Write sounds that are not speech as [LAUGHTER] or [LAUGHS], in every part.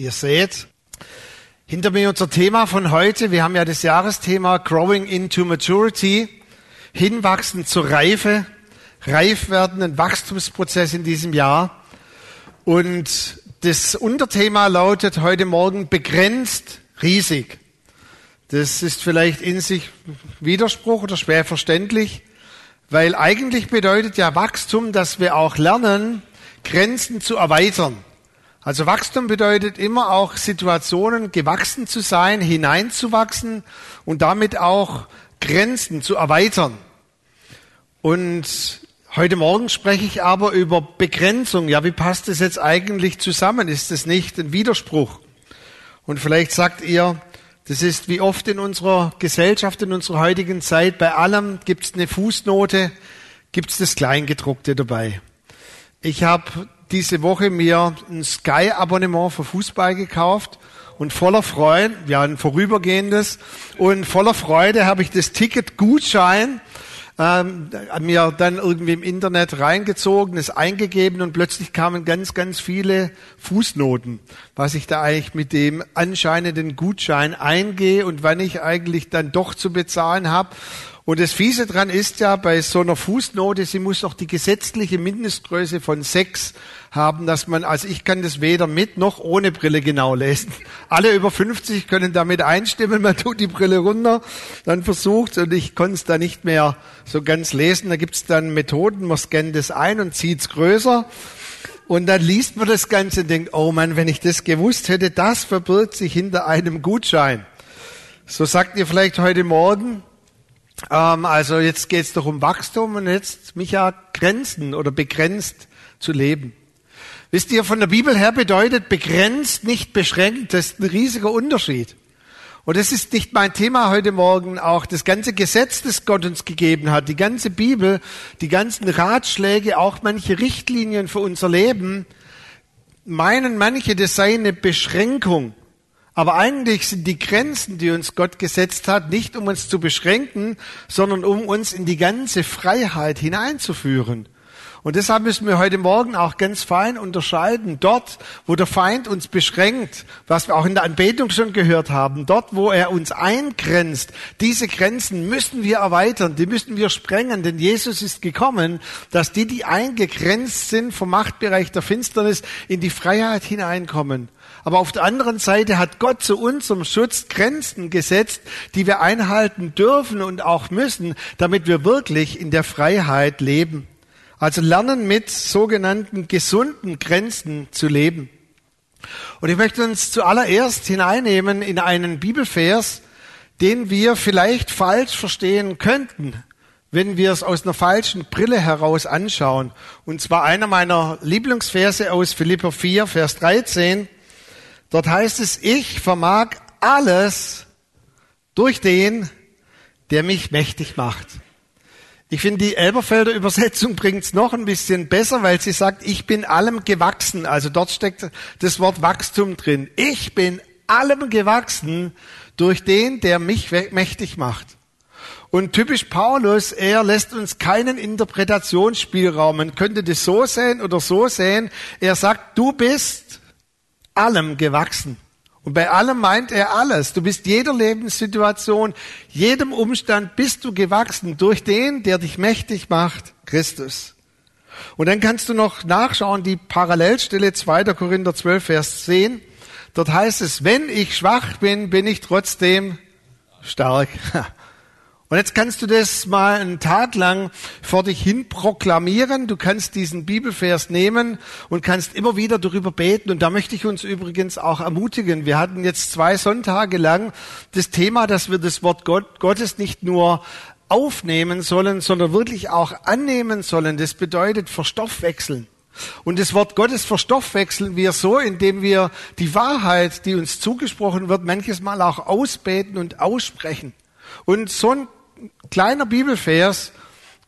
Ihr seht, hinter mir unser Thema von heute. Wir haben ja das Jahresthema Growing into Maturity, hinwachsen zur Reife, reif werden, ein Wachstumsprozess in diesem Jahr. Und das Unterthema lautet heute Morgen begrenzt, riesig. Das ist vielleicht in sich Widerspruch oder schwer verständlich, weil eigentlich bedeutet ja Wachstum, dass wir auch lernen, Grenzen zu erweitern. Also Wachstum bedeutet immer auch Situationen gewachsen zu sein, hineinzuwachsen und damit auch Grenzen zu erweitern. Und heute Morgen spreche ich aber über Begrenzung. Ja, wie passt das jetzt eigentlich zusammen? Ist das nicht ein Widerspruch? Und vielleicht sagt ihr, das ist wie oft in unserer Gesellschaft, in unserer heutigen Zeit, bei allem gibt es eine Fußnote, gibt es das Kleingedruckte dabei. Ich habe diese Woche mir ein Sky-Abonnement für Fußball gekauft und voller Freude, ja ein vorübergehendes, und voller Freude habe ich das Ticket Gutschein ähm, mir dann irgendwie im Internet reingezogen, es eingegeben und plötzlich kamen ganz, ganz viele Fußnoten, was ich da eigentlich mit dem anscheinenden Gutschein eingehe und wann ich eigentlich dann doch zu bezahlen habe. Und das Fiese dran ist ja, bei so einer Fußnote, sie muss doch die gesetzliche Mindestgröße von sechs haben, dass man, also ich kann das weder mit noch ohne Brille genau lesen. [LAUGHS] Alle über 50 können damit einstimmen, man tut die Brille runter, dann versucht und ich konnte es da nicht mehr so ganz lesen. Da gibt's dann Methoden, man scannt es ein und zieht's größer. Und dann liest man das Ganze und denkt, oh Mann, wenn ich das gewusst hätte, das verbirgt sich hinter einem Gutschein. So sagt ihr vielleicht heute Morgen, ähm, also jetzt geht es doch um Wachstum und jetzt mich ja Grenzen oder begrenzt zu leben. Wisst ihr, von der Bibel her bedeutet begrenzt, nicht beschränkt. Das ist ein riesiger Unterschied. Und das ist nicht mein Thema heute Morgen. Auch das ganze Gesetz, das Gott uns gegeben hat, die ganze Bibel, die ganzen Ratschläge, auch manche Richtlinien für unser Leben, meinen manche, das sei eine Beschränkung. Aber eigentlich sind die Grenzen, die uns Gott gesetzt hat, nicht um uns zu beschränken, sondern um uns in die ganze Freiheit hineinzuführen. Und deshalb müssen wir heute Morgen auch ganz fein unterscheiden. Dort, wo der Feind uns beschränkt, was wir auch in der Anbetung schon gehört haben, dort, wo er uns eingrenzt, diese Grenzen müssen wir erweitern, die müssen wir sprengen, denn Jesus ist gekommen, dass die, die eingegrenzt sind vom Machtbereich der Finsternis, in die Freiheit hineinkommen. Aber auf der anderen Seite hat Gott zu unserem Schutz Grenzen gesetzt, die wir einhalten dürfen und auch müssen, damit wir wirklich in der Freiheit leben. Also lernen mit sogenannten gesunden Grenzen zu leben. Und ich möchte uns zuallererst hineinnehmen in einen Bibelvers, den wir vielleicht falsch verstehen könnten, wenn wir es aus einer falschen Brille heraus anschauen. Und zwar einer meiner Lieblingsverse aus Philipper 4, Vers 13. Dort heißt es, ich vermag alles durch den, der mich mächtig macht. Ich finde, die Elberfelder Übersetzung bringt es noch ein bisschen besser, weil sie sagt, ich bin allem gewachsen. Also dort steckt das Wort Wachstum drin. Ich bin allem gewachsen durch den, der mich mächtig macht. Und typisch Paulus, er lässt uns keinen Interpretationsspielraum. Man könnte das so sehen oder so sehen. Er sagt, du bist allem gewachsen. Und bei allem meint er alles. Du bist jeder Lebenssituation, jedem Umstand bist du gewachsen durch den, der dich mächtig macht, Christus. Und dann kannst du noch nachschauen, die Parallelstelle 2. Korinther 12, Vers 10. Dort heißt es, wenn ich schwach bin, bin ich trotzdem stark. [LAUGHS] Und jetzt kannst du das mal einen Tag lang vor dich hin proklamieren. Du kannst diesen Bibelvers nehmen und kannst immer wieder darüber beten. Und da möchte ich uns übrigens auch ermutigen. Wir hatten jetzt zwei Sonntage lang das Thema, dass wir das Wort Gott, Gottes nicht nur aufnehmen sollen, sondern wirklich auch annehmen sollen. Das bedeutet verstoffwechseln. Und das Wort Gottes verstoffwechseln wir so, indem wir die Wahrheit, die uns zugesprochen wird, manches Mal auch ausbeten und aussprechen. Und so ein kleiner Bibelvers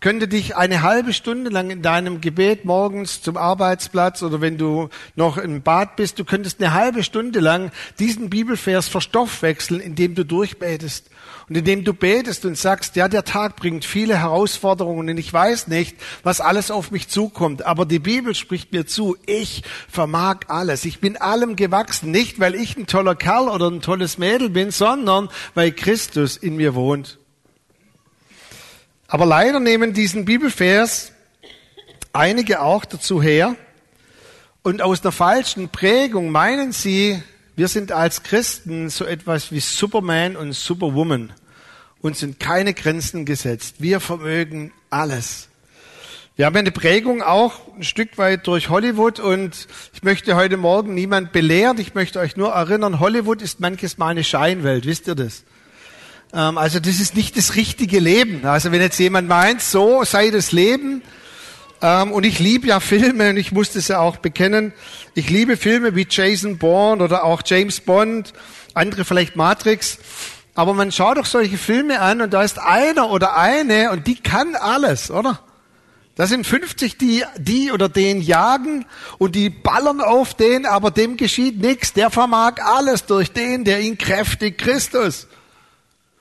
könnte dich eine halbe Stunde lang in deinem Gebet morgens zum Arbeitsplatz oder wenn du noch im Bad bist, du könntest eine halbe Stunde lang diesen Bibelvers verstoffwechseln, indem du durchbetest. Und indem du betest und sagst, ja, der Tag bringt viele Herausforderungen und ich weiß nicht, was alles auf mich zukommt, aber die Bibel spricht mir zu, ich vermag alles. Ich bin allem gewachsen, nicht weil ich ein toller Kerl oder ein tolles Mädel bin, sondern weil Christus in mir wohnt. Aber leider nehmen diesen Bibelvers einige auch dazu her und aus der falschen Prägung meinen sie, wir sind als Christen so etwas wie Superman und Superwoman. Uns sind keine Grenzen gesetzt. Wir vermögen alles. Wir haben eine Prägung auch ein Stück weit durch Hollywood und ich möchte heute Morgen niemand belehren. Ich möchte euch nur erinnern, Hollywood ist manches Mal eine Scheinwelt. Wisst ihr das? Ähm, also das ist nicht das richtige Leben. Also wenn jetzt jemand meint, so sei das Leben, ähm, und ich liebe ja Filme und ich muss das ja auch bekennen, ich liebe Filme wie Jason Bourne oder auch James Bond, andere vielleicht Matrix, aber man schaut doch solche Filme an und da ist einer oder eine und die kann alles, oder? Da sind 50, die die oder den jagen und die ballern auf den, aber dem geschieht nichts. Der vermag alles durch den, der ihn kräftigt, Christus.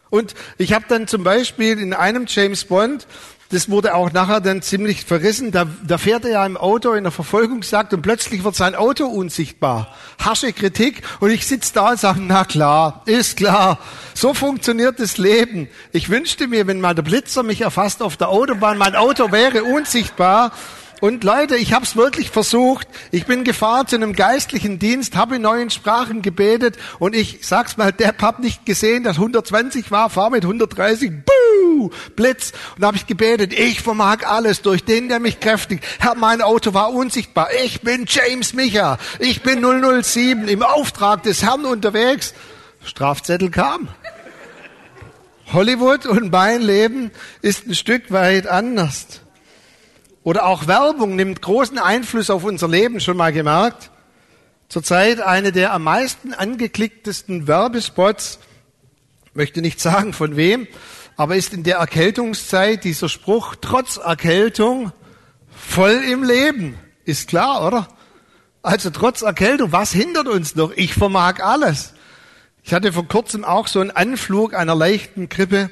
Und ich habe dann zum Beispiel in einem James Bond, das wurde auch nachher dann ziemlich verrissen, da, da fährt er ja im Auto in der Verfolgungsjagd und plötzlich wird sein Auto unsichtbar. Harsche Kritik und ich sitz da und sage, na klar, ist klar, so funktioniert das Leben. Ich wünschte mir, wenn mal der Blitzer mich erfasst auf der Autobahn, mein Auto wäre unsichtbar und Leute, ich habe es wirklich versucht. Ich bin gefahren zu einem geistlichen Dienst, habe in neuen Sprachen gebetet und ich sag's mal, der hab nicht gesehen, dass 120 war, fahr mit 130, buh, Blitz. Und habe ich gebetet, ich vermag alles durch den, der mich kräftigt. Herr, mein Auto war unsichtbar. Ich bin James Micha. Ich bin 007 im Auftrag des Herrn unterwegs. Strafzettel kam. Hollywood und mein Leben ist ein Stück weit anders. Oder auch Werbung nimmt großen Einfluss auf unser Leben, schon mal gemerkt. Zurzeit eine der am meisten angeklicktesten Werbespots, möchte nicht sagen von wem, aber ist in der Erkältungszeit dieser Spruch, trotz Erkältung voll im Leben. Ist klar, oder? Also trotz Erkältung, was hindert uns noch? Ich vermag alles. Ich hatte vor kurzem auch so einen Anflug einer leichten Grippe.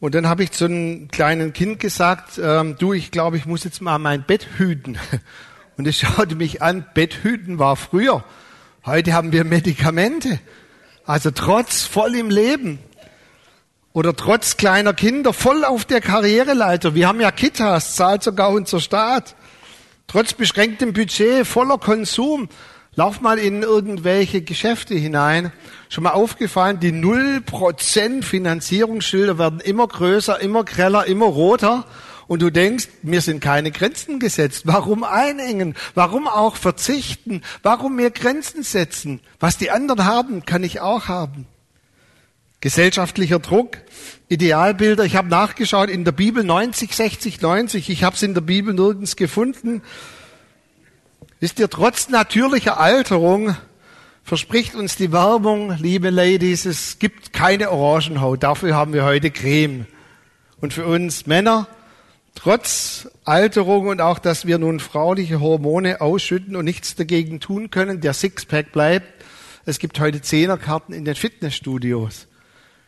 Und dann habe ich zu einem kleinen Kind gesagt, ähm, du, ich glaube, ich muss jetzt mal mein Bett hüten. [LAUGHS] Und es schaute mich an, Bett hüten war früher. Heute haben wir Medikamente. Also trotz voll im Leben. Oder trotz kleiner Kinder voll auf der Karriereleiter. Wir haben ja Kitas, zahlt sogar unser Staat. Trotz beschränktem Budget, voller Konsum. Lauf mal in irgendwelche Geschäfte hinein. Schon mal aufgefallen, die 0% Finanzierungsschilder werden immer größer, immer greller, immer roter. Und du denkst, mir sind keine Grenzen gesetzt. Warum einengen? Warum auch verzichten? Warum mir Grenzen setzen? Was die anderen haben, kann ich auch haben. Gesellschaftlicher Druck, Idealbilder. Ich habe nachgeschaut in der Bibel 90, 60, 90. Ich habe es in der Bibel nirgends gefunden. Wisst ihr, trotz natürlicher Alterung verspricht uns die Werbung, liebe Ladies, es gibt keine Orangenhaut, dafür haben wir heute Creme. Und für uns Männer, trotz Alterung und auch, dass wir nun frauliche Hormone ausschütten und nichts dagegen tun können, der Sixpack bleibt, es gibt heute Zehnerkarten in den Fitnessstudios.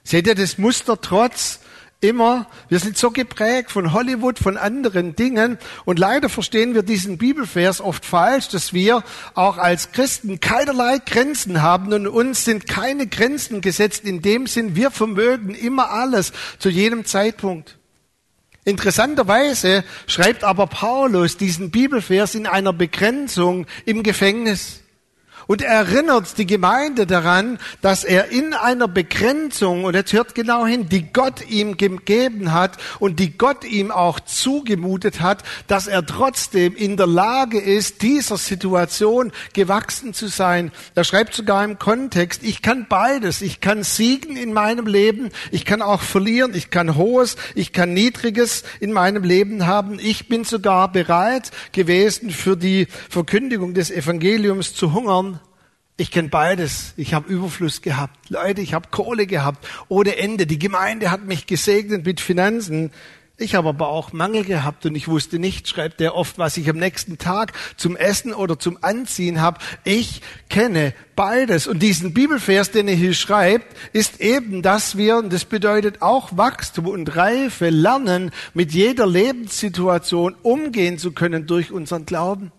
Seht ihr das Muster trotz immer, wir sind so geprägt von Hollywood, von anderen Dingen und leider verstehen wir diesen Bibelvers oft falsch, dass wir auch als Christen keinerlei Grenzen haben und uns sind keine Grenzen gesetzt in dem Sinn, wir vermögen immer alles zu jedem Zeitpunkt. Interessanterweise schreibt aber Paulus diesen Bibelvers in einer Begrenzung im Gefängnis. Und er erinnert die Gemeinde daran, dass er in einer Begrenzung, und jetzt hört genau hin, die Gott ihm gegeben hat und die Gott ihm auch zugemutet hat, dass er trotzdem in der Lage ist, dieser Situation gewachsen zu sein. Er schreibt sogar im Kontext, ich kann beides. Ich kann siegen in meinem Leben, ich kann auch verlieren, ich kann Hohes, ich kann Niedriges in meinem Leben haben. Ich bin sogar bereit gewesen, für die Verkündigung des Evangeliums zu hungern ich kenne beides. Ich habe Überfluss gehabt. Leute, ich habe Kohle gehabt. Ohne Ende. Die Gemeinde hat mich gesegnet mit Finanzen. Ich habe aber auch Mangel gehabt und ich wusste nicht, schreibt er oft, was ich am nächsten Tag zum Essen oder zum Anziehen habe. Ich kenne beides. Und diesen Bibelvers, den er hier schreibt, ist eben, dass wir, und das bedeutet auch Wachstum und Reife, lernen, mit jeder Lebenssituation umgehen zu können durch unseren Glauben.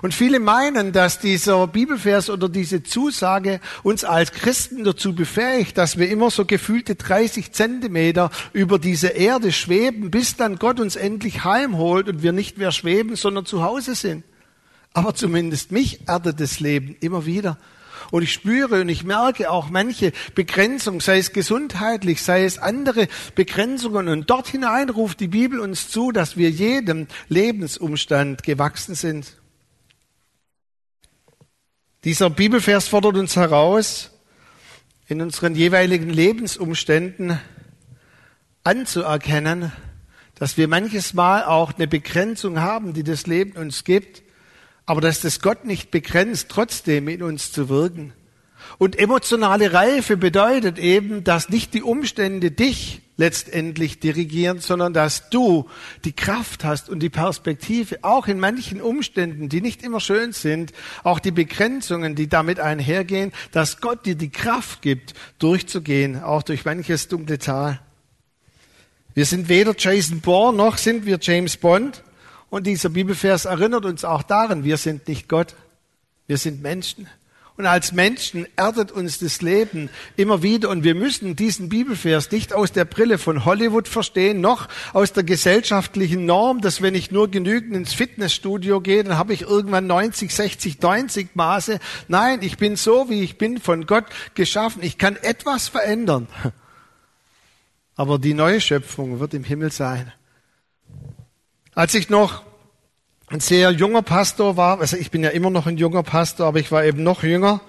Und viele meinen, dass dieser Bibelvers oder diese Zusage uns als Christen dazu befähigt, dass wir immer so gefühlte 30 Zentimeter über diese Erde schweben, bis dann Gott uns endlich heimholt und wir nicht mehr schweben, sondern zu Hause sind. Aber zumindest mich erdet das Leben immer wieder. Und ich spüre und ich merke auch manche Begrenzung, sei es gesundheitlich, sei es andere Begrenzungen. Und dort hinein ruft die Bibel uns zu, dass wir jedem Lebensumstand gewachsen sind. Dieser Bibelvers fordert uns heraus, in unseren jeweiligen Lebensumständen anzuerkennen, dass wir manches Mal auch eine Begrenzung haben, die das Leben uns gibt, aber dass das Gott nicht begrenzt, trotzdem in uns zu wirken. Und emotionale Reife bedeutet eben, dass nicht die Umstände dich letztendlich dirigieren, sondern dass du die Kraft hast und die Perspektive, auch in manchen Umständen, die nicht immer schön sind, auch die Begrenzungen, die damit einhergehen, dass Gott dir die Kraft gibt, durchzugehen, auch durch manches dunkle Tal. Wir sind weder Jason Bourne noch sind wir James Bond. Und dieser Bibelvers erinnert uns auch daran, wir sind nicht Gott, wir sind Menschen. Und als Menschen erdet uns das Leben immer wieder. Und wir müssen diesen Bibelvers nicht aus der Brille von Hollywood verstehen, noch aus der gesellschaftlichen Norm, dass wenn ich nur genügend ins Fitnessstudio gehe, dann habe ich irgendwann 90, 60, 90 Maße. Nein, ich bin so, wie ich bin, von Gott geschaffen. Ich kann etwas verändern. Aber die neue Schöpfung wird im Himmel sein. Als ich noch ein sehr junger Pastor war, also ich bin ja immer noch ein junger Pastor, aber ich war eben noch jünger.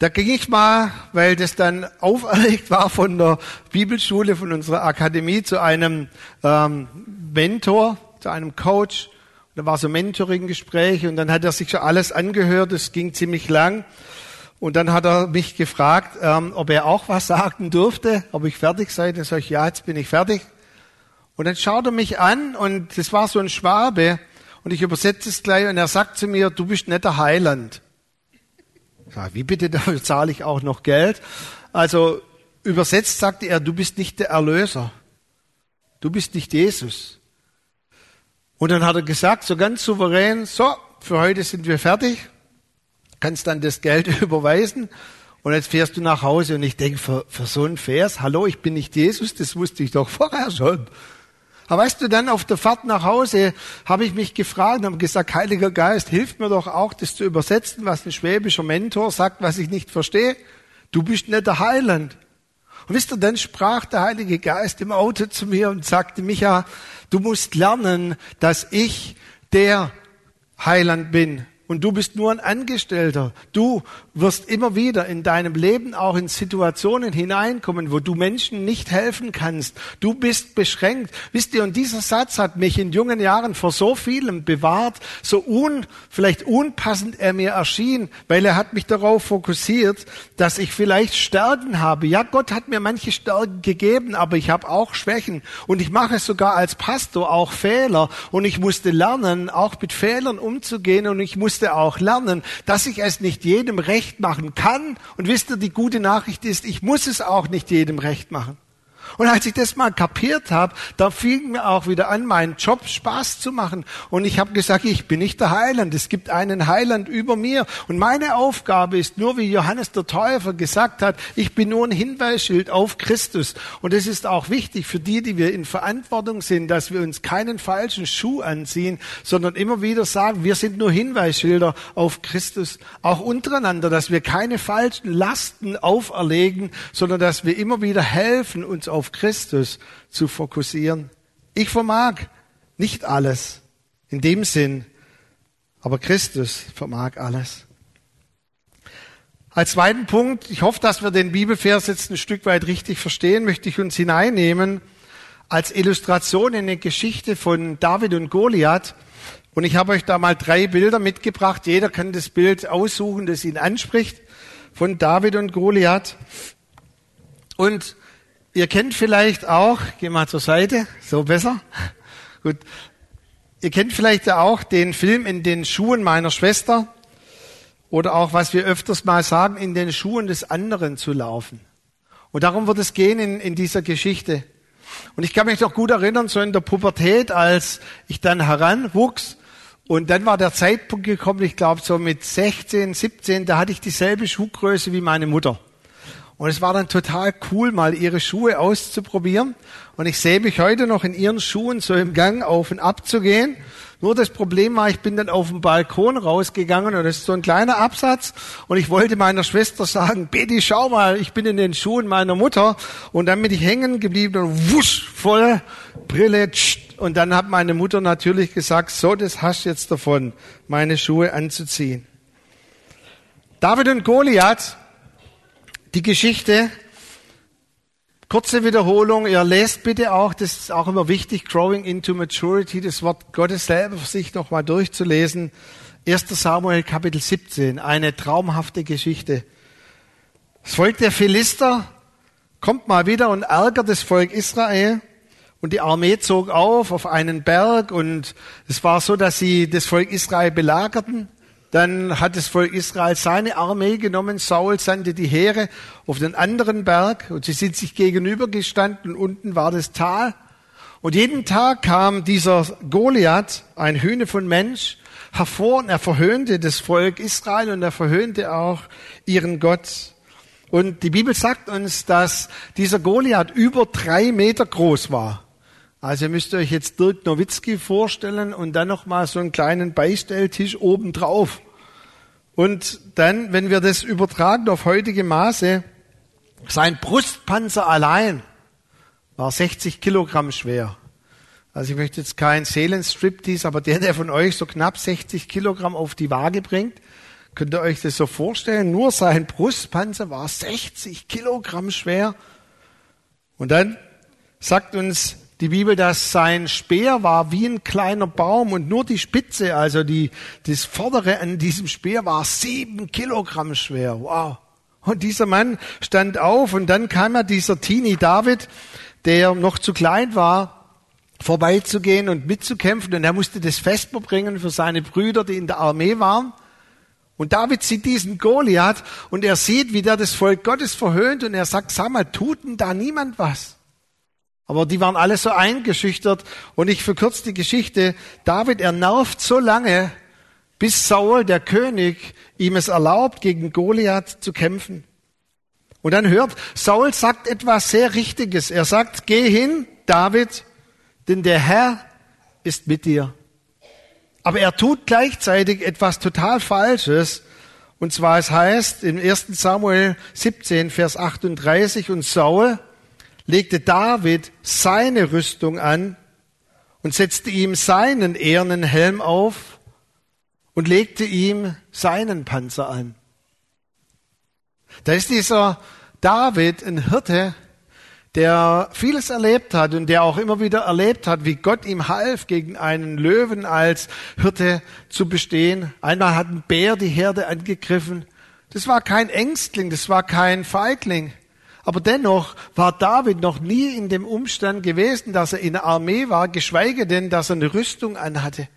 Da ging ich mal, weil das dann auferlegt war von der Bibelschule, von unserer Akademie, zu einem ähm, Mentor, zu einem Coach. Da war so Mentoring-Gespräch und dann hat er sich schon alles angehört. Es ging ziemlich lang. Und dann hat er mich gefragt, ähm, ob er auch was sagen durfte, ob ich fertig sei. Dann sage ich, ja, jetzt bin ich fertig. Und dann schaut er mich an und das war so ein Schwabe und ich übersetze es gleich und er sagt zu mir, du bist nicht der Heiland. Ja, wie bitte, [LAUGHS] dafür zahle ich auch noch Geld. Also übersetzt sagte er, du bist nicht der Erlöser. Du bist nicht Jesus. Und dann hat er gesagt, so ganz souverän, so, für heute sind wir fertig, kannst dann das Geld [LAUGHS] überweisen und jetzt fährst du nach Hause und ich denke, für, für so ein Vers, hallo, ich bin nicht Jesus, das wusste ich doch vorher schon. Aber weißt du, dann auf der Fahrt nach Hause habe ich mich gefragt und habe gesagt, Heiliger Geist, hilf mir doch auch, das zu übersetzen, was ein schwäbischer Mentor sagt, was ich nicht verstehe. Du bist nicht der Heiland. Und wisst ihr, dann sprach der Heilige Geist im Auto zu mir und sagte, Micha, du musst lernen, dass ich der Heiland bin und du bist nur ein Angestellter. Du wirst immer wieder in deinem Leben auch in Situationen hineinkommen, wo du Menschen nicht helfen kannst. Du bist beschränkt. Wisst ihr, und dieser Satz hat mich in jungen Jahren vor so vielem bewahrt, so un, vielleicht unpassend er mir erschien, weil er hat mich darauf fokussiert, dass ich vielleicht Stärken habe. Ja, Gott hat mir manche Stärken gegeben, aber ich habe auch Schwächen. Und ich mache sogar als Pastor auch Fehler. Und ich musste lernen, auch mit Fehlern umzugehen. Und ich musste auch lernen, dass ich es nicht jedem recht machen kann. Und wisst ihr, die gute Nachricht ist, ich muss es auch nicht jedem recht machen. Und als ich das mal kapiert habe, da fing mir auch wieder an, meinen Job Spaß zu machen. Und ich habe gesagt, ich bin nicht der Heiland. Es gibt einen Heiland über mir. Und meine Aufgabe ist nur, wie Johannes der Täufer gesagt hat, ich bin nur ein Hinweisschild auf Christus. Und es ist auch wichtig für die, die wir in Verantwortung sind, dass wir uns keinen falschen Schuh anziehen, sondern immer wieder sagen, wir sind nur Hinweisschilder auf Christus. Auch untereinander, dass wir keine falschen Lasten auferlegen, sondern dass wir immer wieder helfen, uns auf Christus zu fokussieren. Ich vermag nicht alles in dem Sinn, aber Christus vermag alles. Als zweiten Punkt, ich hoffe, dass wir den Bibelvers jetzt ein Stück weit richtig verstehen, möchte ich uns hineinnehmen als Illustration in eine Geschichte von David und Goliath. Und ich habe euch da mal drei Bilder mitgebracht. Jeder kann das Bild aussuchen, das ihn anspricht, von David und Goliath. Und Ihr kennt vielleicht auch, geh mal zur Seite, so besser. [LAUGHS] Gut. Ihr kennt vielleicht auch den Film in den Schuhen meiner Schwester oder auch, was wir öfters mal sagen, in den Schuhen des anderen zu laufen. Und darum wird es gehen in, in dieser Geschichte. Und ich kann mich noch gut erinnern, so in der Pubertät, als ich dann heranwuchs und dann war der Zeitpunkt gekommen, ich glaube so mit 16, 17, da hatte ich dieselbe Schuhgröße wie meine Mutter. Und es war dann total cool, mal ihre Schuhe auszuprobieren. Und ich sehe mich heute noch in ihren Schuhen so im Gang auf und ab zu gehen. Nur das Problem war, ich bin dann auf den Balkon rausgegangen und das ist so ein kleiner Absatz. Und ich wollte meiner Schwester sagen, Betty, schau mal, ich bin in den Schuhen meiner Mutter. Und dann bin ich hängen geblieben und wusch, voll Brille. Tsch. Und dann hat meine Mutter natürlich gesagt, so, das hast du jetzt davon, meine Schuhe anzuziehen. David und Goliath die Geschichte, kurze Wiederholung, ihr lest bitte auch, das ist auch immer wichtig, Growing into Maturity, das Wort Gottes selber für sich nochmal durchzulesen. 1. Samuel Kapitel 17, eine traumhafte Geschichte. Das Volk der Philister kommt mal wieder und ärgert das Volk Israel. Und die Armee zog auf auf einen Berg und es war so, dass sie das Volk Israel belagerten. Dann hat das Volk Israel seine Armee genommen. Saul sandte die Heere auf den anderen Berg und sie sind sich gegenübergestanden. Unten war das Tal. Und jeden Tag kam dieser Goliath, ein Hühne von Mensch, hervor und er verhöhnte das Volk Israel und er verhöhnte auch ihren Gott. Und die Bibel sagt uns, dass dieser Goliath über drei Meter groß war. Also ihr müsst euch jetzt Dirk Nowitzki vorstellen und dann noch mal so einen kleinen Beistelltisch oben drauf. Und dann, wenn wir das übertragen auf heutige Maße, sein Brustpanzer allein war 60 Kilogramm schwer. Also ich möchte jetzt kein Seelenstriptease, aber der, der von euch so knapp 60 Kilogramm auf die Waage bringt, könnt ihr euch das so vorstellen? Nur sein Brustpanzer war 60 Kilogramm schwer. Und dann sagt uns die Bibel, dass sein Speer war wie ein kleiner Baum und nur die Spitze, also die, das Vordere an diesem Speer war sieben Kilogramm schwer. Wow. Und dieser Mann stand auf und dann kam ja dieser Teenie David, der noch zu klein war, vorbeizugehen und mitzukämpfen und er musste das Vesper bringen für seine Brüder, die in der Armee waren. Und David sieht diesen Goliath und er sieht, wie der das Volk Gottes verhöhnt und er sagt, sag mal, tut denn da niemand was? Aber die waren alle so eingeschüchtert und ich verkürze die Geschichte. David, er so lange, bis Saul, der König, ihm es erlaubt, gegen Goliath zu kämpfen. Und dann hört, Saul sagt etwas sehr Richtiges. Er sagt, geh hin, David, denn der Herr ist mit dir. Aber er tut gleichzeitig etwas total Falsches. Und zwar, es heißt im 1. Samuel 17, Vers 38, und Saul, legte David seine Rüstung an und setzte ihm seinen ehernen Helm auf und legte ihm seinen Panzer an. Da ist dieser David ein Hirte, der vieles erlebt hat und der auch immer wieder erlebt hat, wie Gott ihm half, gegen einen Löwen als Hirte zu bestehen. Einmal hat ein Bär die Herde angegriffen. Das war kein Ängstling, das war kein Feigling. Aber dennoch war David noch nie in dem Umstand gewesen, dass er in der Armee war, geschweige denn, dass er eine Rüstung anhatte.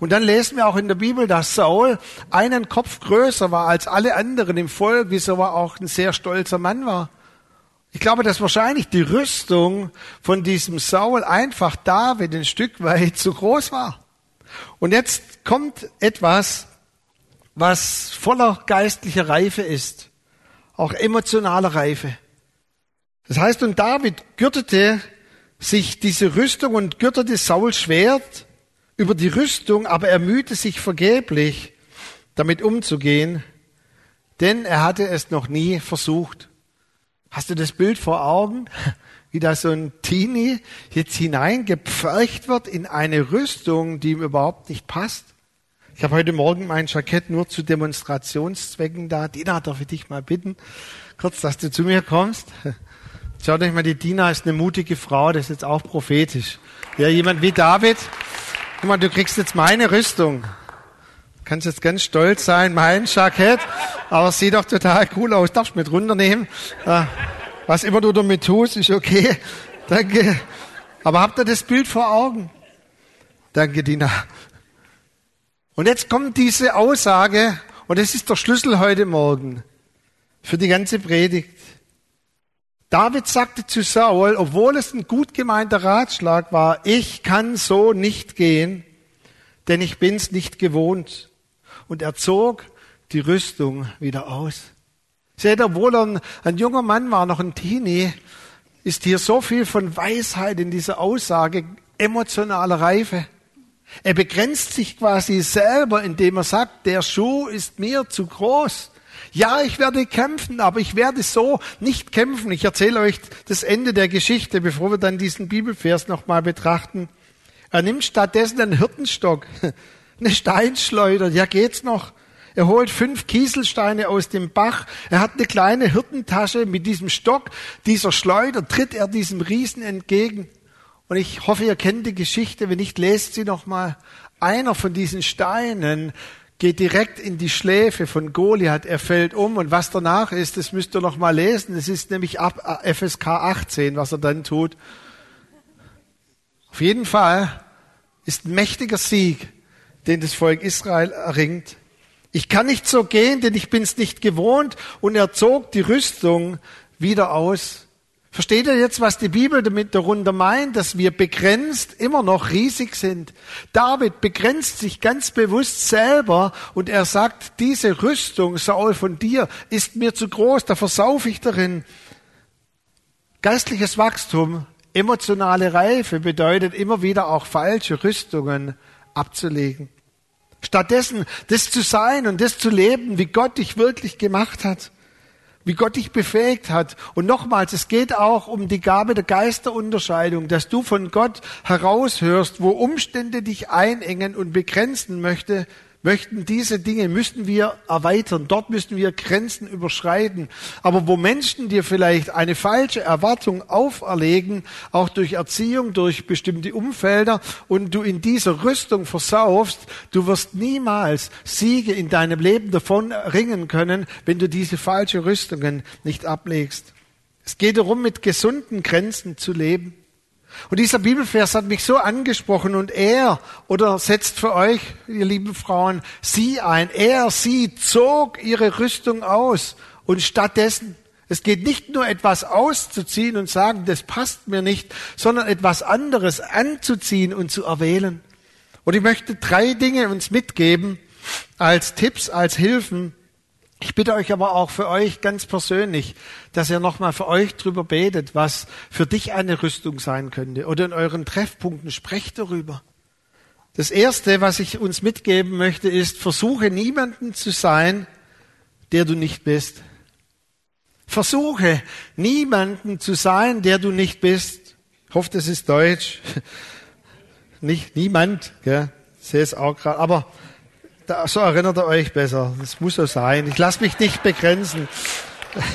Und dann lesen wir auch in der Bibel, dass Saul einen Kopf größer war als alle anderen im Volk, wie so er auch ein sehr stolzer Mann war. Ich glaube, dass wahrscheinlich die Rüstung von diesem Saul einfach David ein Stück weit zu groß war. Und jetzt kommt etwas, was voller geistlicher Reife ist, auch emotionaler Reife. Das heißt, und David gürtete sich diese Rüstung und gürtete Saul Schwert über die Rüstung, aber er mühte sich vergeblich, damit umzugehen, denn er hatte es noch nie versucht. Hast du das Bild vor Augen? Wie da so ein Teenie jetzt hineingepfercht wird in eine Rüstung, die ihm überhaupt nicht passt. Ich habe heute Morgen mein Jackett nur zu Demonstrationszwecken da. Dina, darf ich dich mal bitten, kurz, dass du zu mir kommst? Schaut euch mal, die Dina ist eine mutige Frau, das ist jetzt auch prophetisch. Ja, jemand wie David. Guck mal, du kriegst jetzt meine Rüstung. Du kannst jetzt ganz stolz sein, mein Jackett. Aber es sieht doch total cool aus. Darfst mit runternehmen? Ah, Was immer du damit tust, ist okay. Danke. Aber habt ihr das Bild vor Augen? Danke, Dina. Und jetzt kommt diese Aussage, und das ist der Schlüssel heute Morgen für die ganze Predigt. David sagte zu Saul, obwohl es ein gut gemeinter Ratschlag war, ich kann so nicht gehen, denn ich bin's nicht gewohnt. Und er zog die Rüstung wieder aus. Seht, obwohl er ein, ein junger Mann war, noch ein Teenie, ist hier so viel von Weisheit in dieser Aussage, emotionaler Reife. Er begrenzt sich quasi selber, indem er sagt, der Schuh ist mir zu groß. Ja, ich werde kämpfen, aber ich werde so nicht kämpfen. Ich erzähle euch das Ende der Geschichte, bevor wir dann diesen Bibelvers nochmal betrachten. Er nimmt stattdessen einen Hirtenstock, [LAUGHS] eine Steinschleuder, ja geht's noch. Er holt fünf Kieselsteine aus dem Bach. Er hat eine kleine Hirtentasche mit diesem Stock. Dieser Schleuder tritt er diesem Riesen entgegen. Und ich hoffe, ihr kennt die Geschichte. Wenn nicht, lest sie nochmal. Einer von diesen Steinen geht direkt in die Schläfe von Goliath. Er fällt um. Und was danach ist, das müsst ihr noch mal lesen. Es ist nämlich ab äh, FSK 18, was er dann tut. Auf jeden Fall ist ein mächtiger Sieg, den das Volk Israel erringt. Ich kann nicht so gehen, denn ich bin es nicht gewohnt. Und er zog die Rüstung wieder aus. Versteht ihr jetzt, was die Bibel damit darunter meint, dass wir begrenzt immer noch riesig sind? David begrenzt sich ganz bewusst selber und er sagt, diese Rüstung, Saul, von dir ist mir zu groß, da versaufe ich darin. Geistliches Wachstum, emotionale Reife bedeutet immer wieder auch falsche Rüstungen abzulegen. Stattdessen das zu sein und das zu leben, wie Gott dich wirklich gemacht hat, wie Gott dich befähigt hat. Und nochmals, es geht auch um die Gabe der Geisterunterscheidung, dass du von Gott heraushörst, wo Umstände dich einengen und begrenzen möchte, möchten diese Dinge, müssten wir erweitern. Dort müssten wir Grenzen überschreiten. Aber wo Menschen dir vielleicht eine falsche Erwartung auferlegen, auch durch Erziehung, durch bestimmte Umfelder, und du in dieser Rüstung versaufst, du wirst niemals Siege in deinem Leben davon ringen können, wenn du diese falsche Rüstungen nicht ablegst. Es geht darum, mit gesunden Grenzen zu leben. Und dieser Bibelvers hat mich so angesprochen und er, oder setzt für euch, ihr lieben Frauen, sie ein. Er, sie zog ihre Rüstung aus und stattdessen, es geht nicht nur etwas auszuziehen und sagen, das passt mir nicht, sondern etwas anderes anzuziehen und zu erwählen. Und ich möchte drei Dinge uns mitgeben als Tipps, als Hilfen, ich bitte euch aber auch für euch ganz persönlich, dass ihr nochmal für euch drüber betet, was für dich eine Rüstung sein könnte. Oder in euren Treffpunkten sprecht darüber. Das erste, was ich uns mitgeben möchte, ist, versuche niemanden zu sein, der du nicht bist. Versuche niemanden zu sein, der du nicht bist. Ich hoffe, das ist Deutsch. [LAUGHS] Nicht niemand, gell? Ich sehe es auch gerade. Aber da, so erinnert ihr euch besser. Das muss so sein. Ich lasse mich nicht begrenzen. [LAUGHS]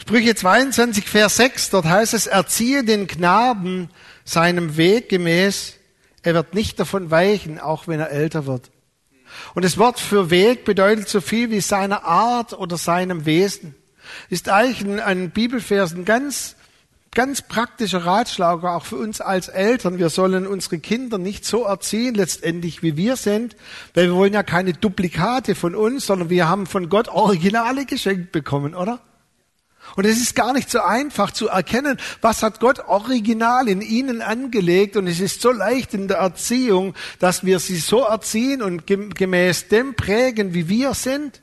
Sprüche 22, Vers 6, dort heißt es, erziehe den Knaben seinem Weg gemäß, er wird nicht davon weichen, auch wenn er älter wird. Und das Wort für Weg bedeutet so viel wie seine Art oder seinem Wesen. Ist eigentlich ein Bibelvers, ein ganz ganz praktischer Ratschlag auch für uns als Eltern. Wir sollen unsere Kinder nicht so erziehen letztendlich, wie wir sind, weil wir wollen ja keine Duplikate von uns, sondern wir haben von Gott Originale geschenkt bekommen, oder? Und es ist gar nicht so einfach zu erkennen, was hat Gott original in ihnen angelegt. Und es ist so leicht in der Erziehung, dass wir sie so erziehen und gemäß dem prägen, wie wir sind.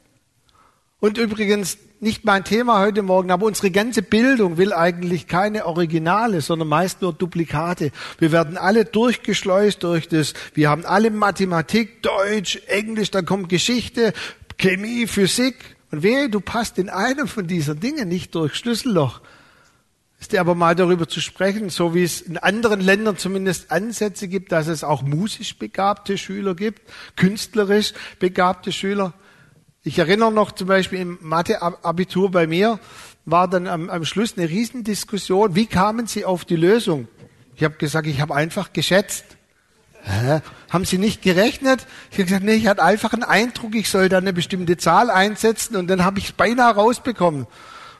Und übrigens, nicht mein Thema heute Morgen, aber unsere ganze Bildung will eigentlich keine Originale, sondern meist nur Duplikate. Wir werden alle durchgeschleust durch das. Wir haben alle Mathematik, Deutsch, Englisch, dann kommt Geschichte, Chemie, Physik. Und wehe, du passt in einem von diesen Dingen nicht durch Schlüsselloch. Ist dir aber mal darüber zu sprechen, so wie es in anderen Ländern zumindest Ansätze gibt, dass es auch musisch begabte Schüler gibt, künstlerisch begabte Schüler. Ich erinnere noch zum Beispiel im Mathe-Abitur bei mir war dann am, am Schluss eine Riesendiskussion. Wie kamen Sie auf die Lösung? Ich habe gesagt, ich habe einfach geschätzt. Hä? Haben Sie nicht gerechnet? Ich habe gesagt, nee, ich hatte einfach einen Eindruck, ich soll da eine bestimmte Zahl einsetzen und dann habe ich es beinahe rausbekommen.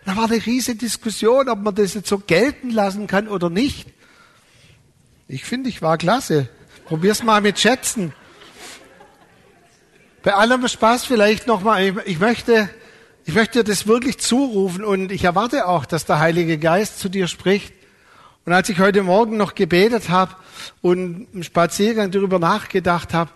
Da war eine riesige Diskussion, ob man das jetzt so gelten lassen kann oder nicht. Ich finde, ich war klasse. Probier's mal mit Schätzen. Bei allem Spaß vielleicht nochmal. Ich, möchte, ich möchte dir das wirklich zurufen und ich erwarte auch, dass der Heilige Geist zu dir spricht. Und als ich heute Morgen noch gebetet habe und im Spaziergang darüber nachgedacht habe,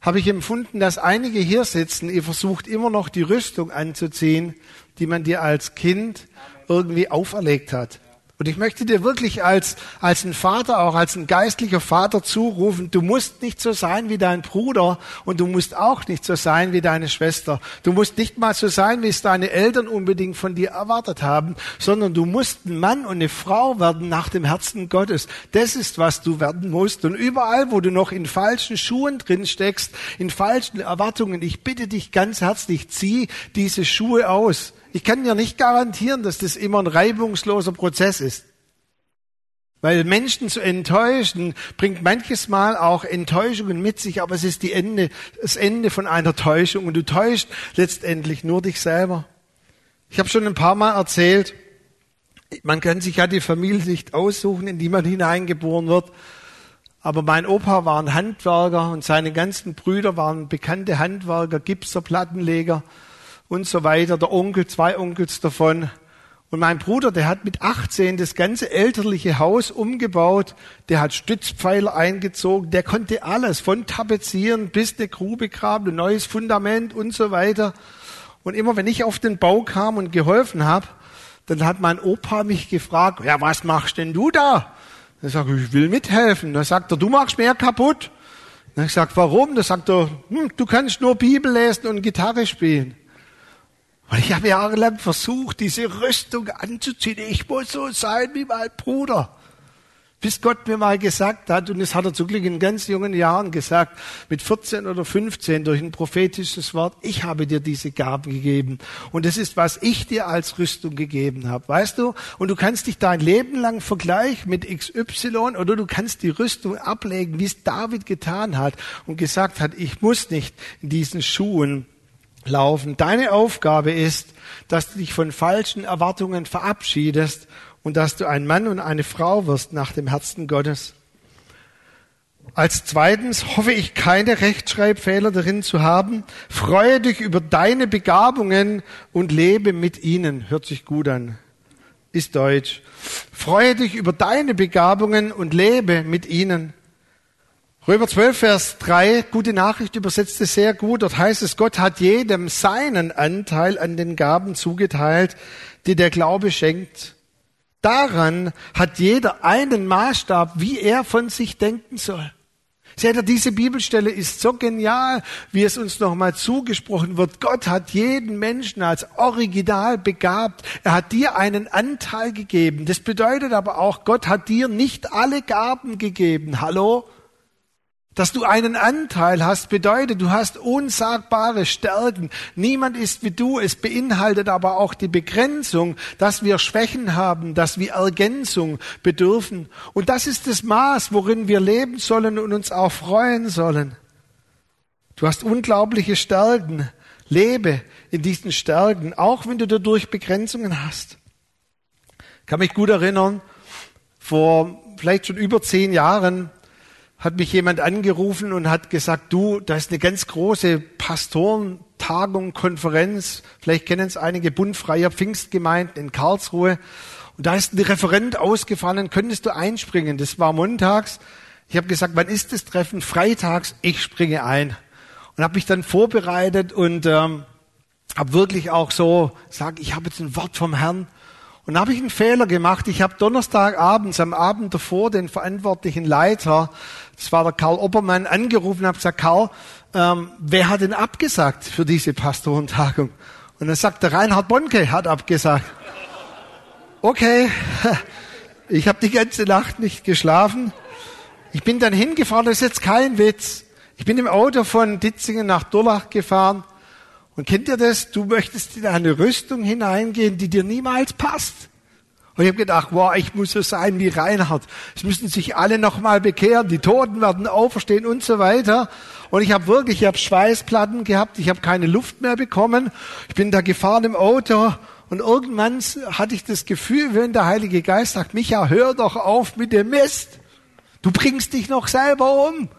habe ich empfunden, dass einige hier sitzen, ihr versucht immer noch die Rüstung anzuziehen, die man dir als Kind irgendwie auferlegt hat. Und ich möchte dir wirklich als, als ein Vater, auch als ein geistlicher Vater zurufen, du musst nicht so sein wie dein Bruder und du musst auch nicht so sein wie deine Schwester. Du musst nicht mal so sein, wie es deine Eltern unbedingt von dir erwartet haben, sondern du musst ein Mann und eine Frau werden nach dem Herzen Gottes. Das ist, was du werden musst. Und überall, wo du noch in falschen Schuhen drin steckst, in falschen Erwartungen, ich bitte dich ganz herzlich, zieh diese Schuhe aus. Ich kann dir nicht garantieren, dass das immer ein reibungsloser Prozess ist. Weil Menschen zu enttäuschen, bringt manches Mal auch Enttäuschungen mit sich, aber es ist die Ende, das Ende von einer Täuschung und du täuscht letztendlich nur dich selber. Ich habe schon ein paar Mal erzählt, man kann sich ja die Familie nicht aussuchen, in die man hineingeboren wird. Aber mein Opa war ein Handwerker und seine ganzen Brüder waren bekannte Handwerker, Gipser, Plattenleger und so weiter. Der Onkel, zwei Onkels davon. Und mein Bruder, der hat mit 18 das ganze elterliche Haus umgebaut. Der hat Stützpfeiler eingezogen. Der konnte alles, von Tapezieren bis eine Grube graben, ein neues Fundament und so weiter. Und immer wenn ich auf den Bau kam und geholfen habe, dann hat mein Opa mich gefragt, ja, was machst denn du da? Dann sage ich, ich will mithelfen. Dann sagt er, du machst mehr kaputt. Dann ich sage, warum? Dann sagt er, hm, du kannst nur Bibel lesen und Gitarre spielen. Und ich habe jahrelang versucht, diese Rüstung anzuziehen. Ich muss so sein wie mein Bruder. Bis Gott mir mal gesagt hat, und das hat er zum Glück in ganz jungen Jahren gesagt, mit 14 oder 15 durch ein prophetisches Wort, ich habe dir diese Gaben gegeben. Und das ist, was ich dir als Rüstung gegeben habe. Weißt du? Und du kannst dich dein Leben lang vergleichen mit XY oder du kannst die Rüstung ablegen, wie es David getan hat und gesagt hat, ich muss nicht in diesen Schuhen laufen. Deine Aufgabe ist, dass du dich von falschen Erwartungen verabschiedest und dass du ein Mann und eine Frau wirst nach dem Herzen Gottes. Als zweitens hoffe ich keine Rechtschreibfehler darin zu haben. Freue dich über deine Begabungen und lebe mit ihnen. Hört sich gut an. Ist Deutsch. Freue dich über deine Begabungen und lebe mit ihnen. Römer 12, Vers 3, gute Nachricht übersetzt es sehr gut. Dort heißt es, Gott hat jedem seinen Anteil an den Gaben zugeteilt, die der Glaube schenkt. Daran hat jeder einen Maßstab, wie er von sich denken soll. Seht ihr, diese Bibelstelle ist so genial, wie es uns nochmal zugesprochen wird. Gott hat jeden Menschen als original begabt. Er hat dir einen Anteil gegeben. Das bedeutet aber auch, Gott hat dir nicht alle Gaben gegeben. Hallo? Dass du einen Anteil hast, bedeutet, du hast unsagbare Stärken. Niemand ist wie du. Es beinhaltet aber auch die Begrenzung, dass wir Schwächen haben, dass wir Ergänzung bedürfen. Und das ist das Maß, worin wir leben sollen und uns auch freuen sollen. Du hast unglaubliche Stärken. Lebe in diesen Stärken, auch wenn du dadurch Begrenzungen hast. Ich kann mich gut erinnern, vor vielleicht schon über zehn Jahren hat mich jemand angerufen und hat gesagt, du, da ist eine ganz große Pastorentagung, Konferenz, vielleicht kennen es einige bundfreier Pfingstgemeinden in Karlsruhe. Und da ist ein Referent ausgefallen, könntest du einspringen? Das war montags. Ich habe gesagt, wann ist das Treffen? Freitags, ich springe ein. Und habe mich dann vorbereitet und ähm, habe wirklich auch so gesagt, ich habe jetzt ein Wort vom Herrn. Und habe ich einen Fehler gemacht. Ich habe Donnerstagabends, am Abend davor, den verantwortlichen Leiter das war der Karl Oppermann, angerufen und habe gesagt, Karl, ähm, wer hat denn abgesagt für diese Pastorentagung? Und dann sagt der Reinhard Bonke hat abgesagt. Okay, [LAUGHS] ich habe die ganze Nacht nicht geschlafen. Ich bin dann hingefahren, das ist jetzt kein Witz. Ich bin im Auto von Ditzingen nach Durlach gefahren. Und kennt ihr das? Du möchtest in eine Rüstung hineingehen, die dir niemals passt. Und ich habe gedacht, wow, ich muss so sein wie Reinhard. Es müssen sich alle nochmal bekehren, die Toten werden auferstehen und so weiter. Und ich habe wirklich, ich habe Schweißplatten gehabt, ich habe keine Luft mehr bekommen. Ich bin da gefahren im Auto und irgendwann hatte ich das Gefühl, wenn der Heilige Geist sagt, Micha, hör doch auf mit dem Mist. Du bringst dich noch selber um.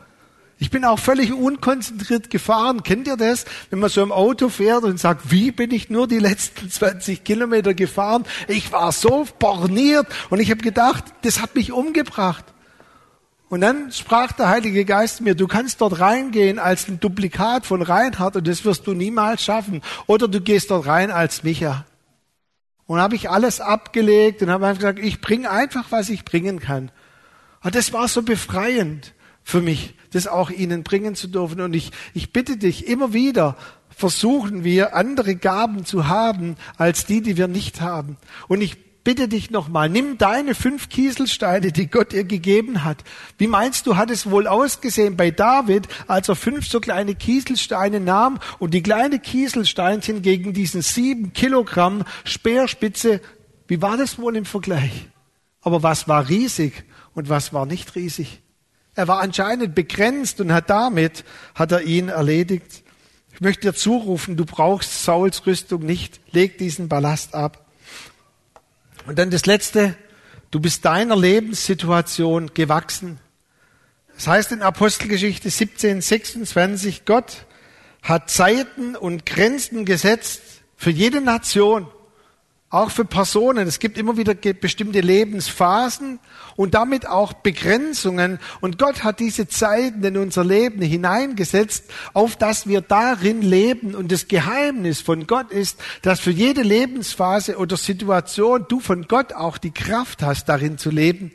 Ich bin auch völlig unkonzentriert gefahren. Kennt ihr das? Wenn man so im Auto fährt und sagt, wie bin ich nur die letzten 20 Kilometer gefahren? Ich war so borniert und ich habe gedacht, das hat mich umgebracht. Und dann sprach der Heilige Geist mir, du kannst dort reingehen als ein Duplikat von Reinhard und das wirst du niemals schaffen. Oder du gehst dort rein als Micha. Und habe ich alles abgelegt und habe einfach gesagt, ich bringe einfach, was ich bringen kann. Und das war so befreiend für mich, das auch ihnen bringen zu dürfen. Und ich, ich bitte dich, immer wieder versuchen wir, andere Gaben zu haben, als die, die wir nicht haben. Und ich bitte dich nochmal, nimm deine fünf Kieselsteine, die Gott dir gegeben hat. Wie meinst du, hat es wohl ausgesehen bei David, als er fünf so kleine Kieselsteine nahm und die kleine Kieselsteinchen gegen diesen sieben Kilogramm Speerspitze, wie war das wohl im Vergleich? Aber was war riesig und was war nicht riesig? Er war anscheinend begrenzt und hat damit, hat er ihn erledigt. Ich möchte dir zurufen, du brauchst Sauls Rüstung nicht. Leg diesen Ballast ab. Und dann das Letzte, du bist deiner Lebenssituation gewachsen. Das heißt in Apostelgeschichte 17, 26, Gott hat Zeiten und Grenzen gesetzt für jede Nation auch für Personen. Es gibt immer wieder bestimmte Lebensphasen und damit auch Begrenzungen. Und Gott hat diese Zeiten in unser Leben hineingesetzt, auf dass wir darin leben. Und das Geheimnis von Gott ist, dass für jede Lebensphase oder Situation du von Gott auch die Kraft hast, darin zu leben.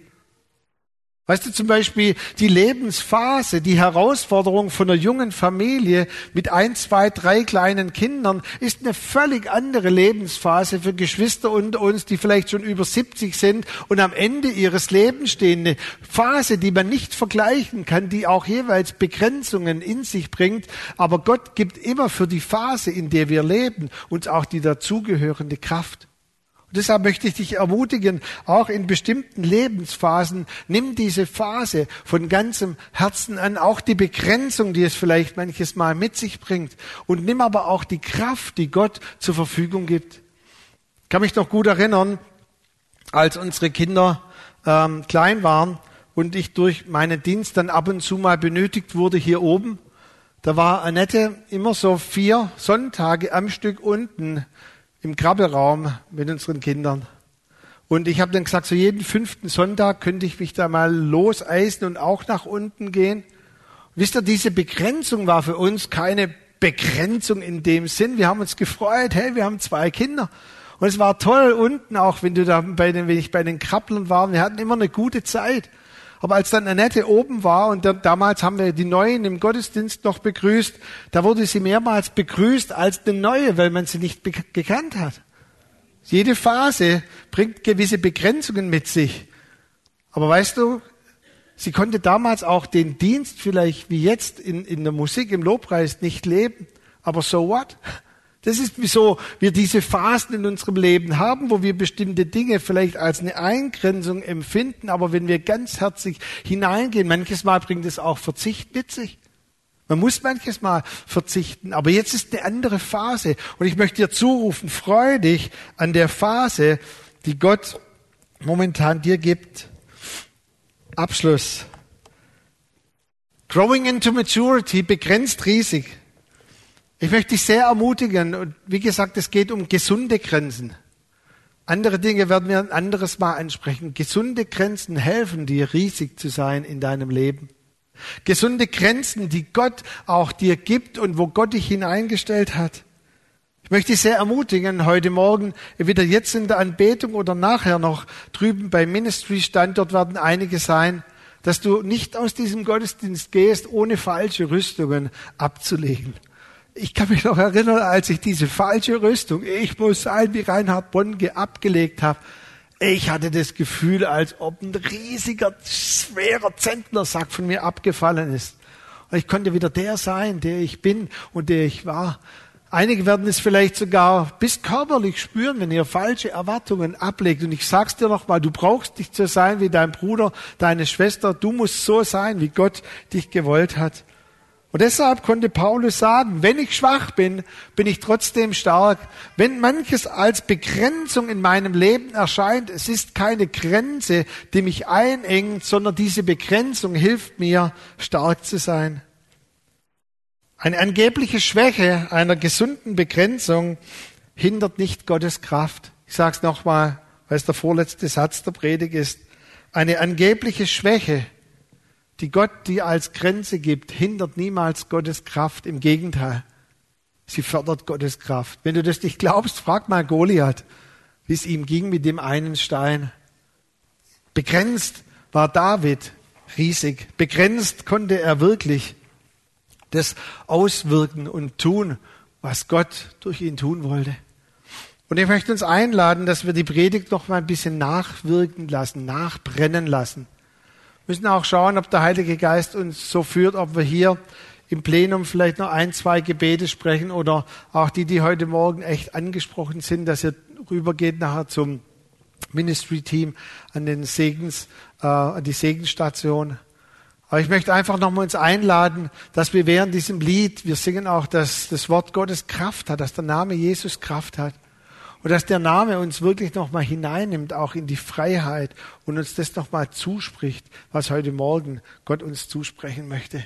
Weißt du zum Beispiel die Lebensphase, die Herausforderung von einer jungen Familie mit ein, zwei, drei kleinen Kindern ist eine völlig andere Lebensphase für Geschwister unter uns, die vielleicht schon über 70 sind und am Ende ihres Lebens stehen. Eine Phase, die man nicht vergleichen kann, die auch jeweils Begrenzungen in sich bringt. Aber Gott gibt immer für die Phase, in der wir leben, uns auch die dazugehörende Kraft. Und deshalb möchte ich dich ermutigen, auch in bestimmten Lebensphasen, nimm diese Phase von ganzem Herzen an, auch die Begrenzung, die es vielleicht manches Mal mit sich bringt. Und nimm aber auch die Kraft, die Gott zur Verfügung gibt. Ich kann mich noch gut erinnern, als unsere Kinder ähm, klein waren und ich durch meinen Dienst dann ab und zu mal benötigt wurde hier oben. Da war Annette immer so vier Sonntage am Stück unten im Krabbelraum mit unseren Kindern. Und ich habe dann gesagt, so jeden fünften Sonntag könnte ich mich da mal loseisen und auch nach unten gehen. Wisst ihr, diese Begrenzung war für uns keine Begrenzung in dem Sinn. Wir haben uns gefreut, hey, wir haben zwei Kinder. Und es war toll unten auch, wenn du da bei den, wenn ich bei den Krabblern war. Wir hatten immer eine gute Zeit. Aber als dann Annette oben war und dann, damals haben wir die Neuen im Gottesdienst noch begrüßt, da wurde sie mehrmals begrüßt als eine Neue, weil man sie nicht gekannt hat. Jede Phase bringt gewisse Begrenzungen mit sich. Aber weißt du, sie konnte damals auch den Dienst vielleicht wie jetzt in, in der Musik, im Lobpreis nicht leben. Aber so what? Das ist, wieso wir diese Phasen in unserem Leben haben, wo wir bestimmte Dinge vielleicht als eine Eingrenzung empfinden, aber wenn wir ganz herzlich hineingehen, manches Mal bringt es auch Verzicht mit sich. Man muss manches Mal verzichten, aber jetzt ist eine andere Phase. Und ich möchte dir zurufen, freu dich an der Phase, die Gott momentan dir gibt. Abschluss. Growing into Maturity begrenzt riesig. Ich möchte dich sehr ermutigen und wie gesagt, es geht um gesunde Grenzen. Andere Dinge werden wir ein anderes Mal ansprechen. Gesunde Grenzen helfen dir, riesig zu sein in deinem Leben. Gesunde Grenzen, die Gott auch dir gibt und wo Gott dich hineingestellt hat. Ich möchte dich sehr ermutigen, heute Morgen, entweder jetzt in der Anbetung oder nachher noch drüben beim Ministry Standort werden einige sein, dass du nicht aus diesem Gottesdienst gehst, ohne falsche Rüstungen abzulegen. Ich kann mich noch erinnern, als ich diese falsche Rüstung, ich muss sein, wie Reinhard Bonke abgelegt habe. Ich hatte das Gefühl, als ob ein riesiger, schwerer Zentnersack von mir abgefallen ist. Und ich konnte wieder der sein, der ich bin und der ich war. Einige werden es vielleicht sogar bis körperlich spüren, wenn ihr falsche Erwartungen ablegt. Und ich sag's dir nochmal, du brauchst nicht so sein wie dein Bruder, deine Schwester. Du musst so sein, wie Gott dich gewollt hat. Und deshalb konnte Paulus sagen, wenn ich schwach bin, bin ich trotzdem stark. Wenn manches als Begrenzung in meinem Leben erscheint, es ist keine Grenze, die mich einengt, sondern diese Begrenzung hilft mir, stark zu sein. Eine angebliche Schwäche einer gesunden Begrenzung hindert nicht Gottes Kraft. Ich sage es nochmal, weil es der vorletzte Satz der Predigt ist. Eine angebliche Schwäche, die Gott dir als Grenze gibt, hindert niemals Gottes Kraft. Im Gegenteil, sie fördert Gottes Kraft. Wenn du das nicht glaubst, frag mal Goliath, wie es ihm ging mit dem einen Stein. Begrenzt war David riesig. Begrenzt konnte er wirklich das auswirken und tun, was Gott durch ihn tun wollte. Und ich möchte uns einladen, dass wir die Predigt noch mal ein bisschen nachwirken lassen, nachbrennen lassen. Müssen auch schauen, ob der Heilige Geist uns so führt, ob wir hier im Plenum vielleicht noch ein, zwei Gebete sprechen oder auch die, die heute Morgen echt angesprochen sind, dass ihr rübergeht nachher zum Ministry-Team an den Segens, äh, an die Segensstation. Aber ich möchte einfach nochmal uns einladen, dass wir während diesem Lied, wir singen auch, dass das Wort Gottes Kraft hat, dass der Name Jesus Kraft hat. Und dass der Name uns wirklich nochmal hineinnimmt, auch in die Freiheit und uns das nochmal zuspricht, was heute Morgen Gott uns zusprechen möchte.